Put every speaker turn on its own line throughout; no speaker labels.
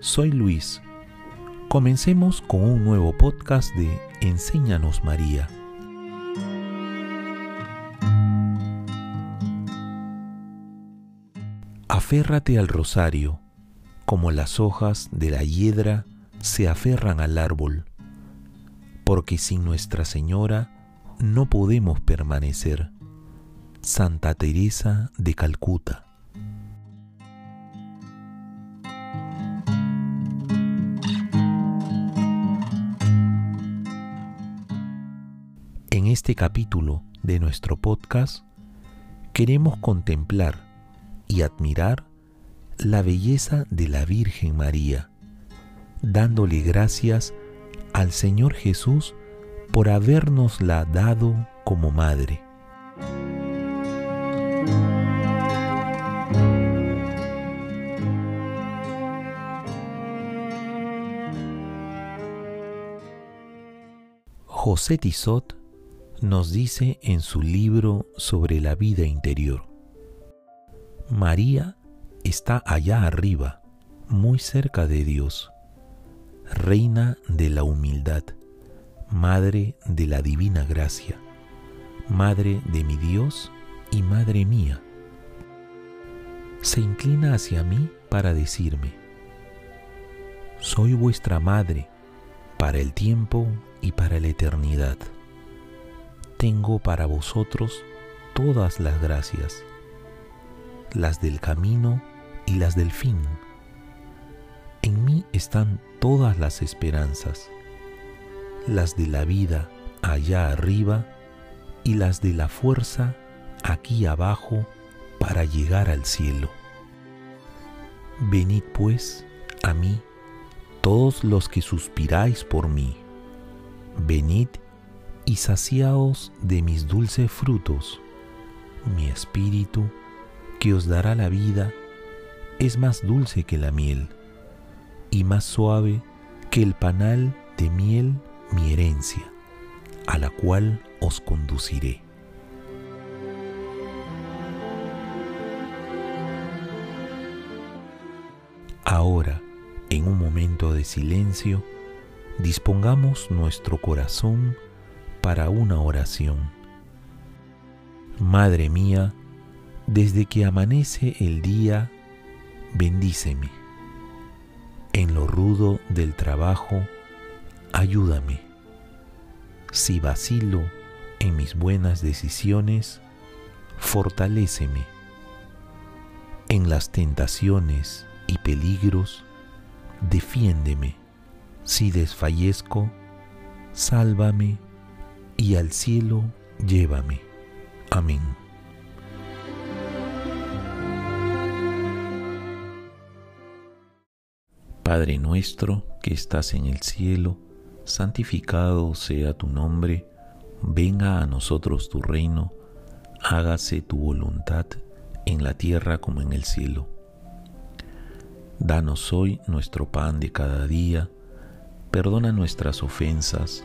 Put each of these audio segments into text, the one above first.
soy Luis. Comencemos con un nuevo podcast de Enséñanos María. Aférrate al rosario, como las hojas de la hiedra se aferran al árbol, porque sin Nuestra Señora no podemos permanecer. Santa Teresa de Calcuta. Este capítulo de nuestro podcast queremos contemplar y admirar la belleza de la Virgen María, dándole gracias al Señor Jesús por habernosla dado como madre. José Tizot nos dice en su libro sobre la vida interior, María está allá arriba, muy cerca de Dios, reina de la humildad, madre de la divina gracia, madre de mi Dios y madre mía. Se inclina hacia mí para decirme, soy vuestra madre para el tiempo y para la eternidad. Tengo para vosotros todas las gracias las del camino y las del fin. En mí están todas las esperanzas, las de la vida allá arriba y las de la fuerza aquí abajo para llegar al cielo. Venid pues a mí, todos los que suspiráis por mí, venid y saciaos de mis dulces frutos, mi espíritu que os dará la vida es más dulce que la miel y más suave que el panal de miel mi herencia, a la cual os conduciré. Ahora, en un momento de silencio, dispongamos nuestro corazón para una oración. Madre mía, desde que amanece el día, bendíceme. En lo rudo del trabajo, ayúdame. Si vacilo en mis buenas decisiones, fortaléceme. En las tentaciones y peligros, defiéndeme. Si desfallezco, sálvame y al cielo llévame. Amén. Padre nuestro que estás en el cielo, santificado sea tu nombre, venga a nosotros tu reino, hágase tu voluntad en la tierra como en el cielo. Danos hoy nuestro pan de cada día, perdona nuestras ofensas,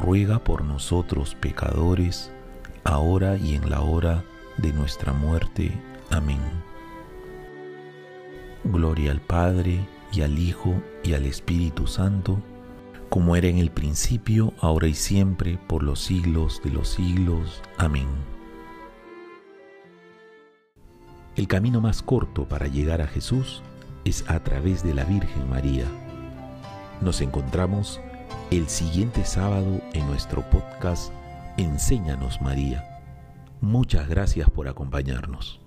ruega por nosotros pecadores, ahora y en la hora de nuestra muerte. Amén. Gloria al Padre, y al Hijo, y al Espíritu Santo, como era en el principio, ahora y siempre, por los siglos de los siglos. Amén. El camino más corto para llegar a Jesús es a través de la Virgen María. Nos encontramos el siguiente sábado en nuestro podcast Enséñanos María. Muchas gracias por acompañarnos.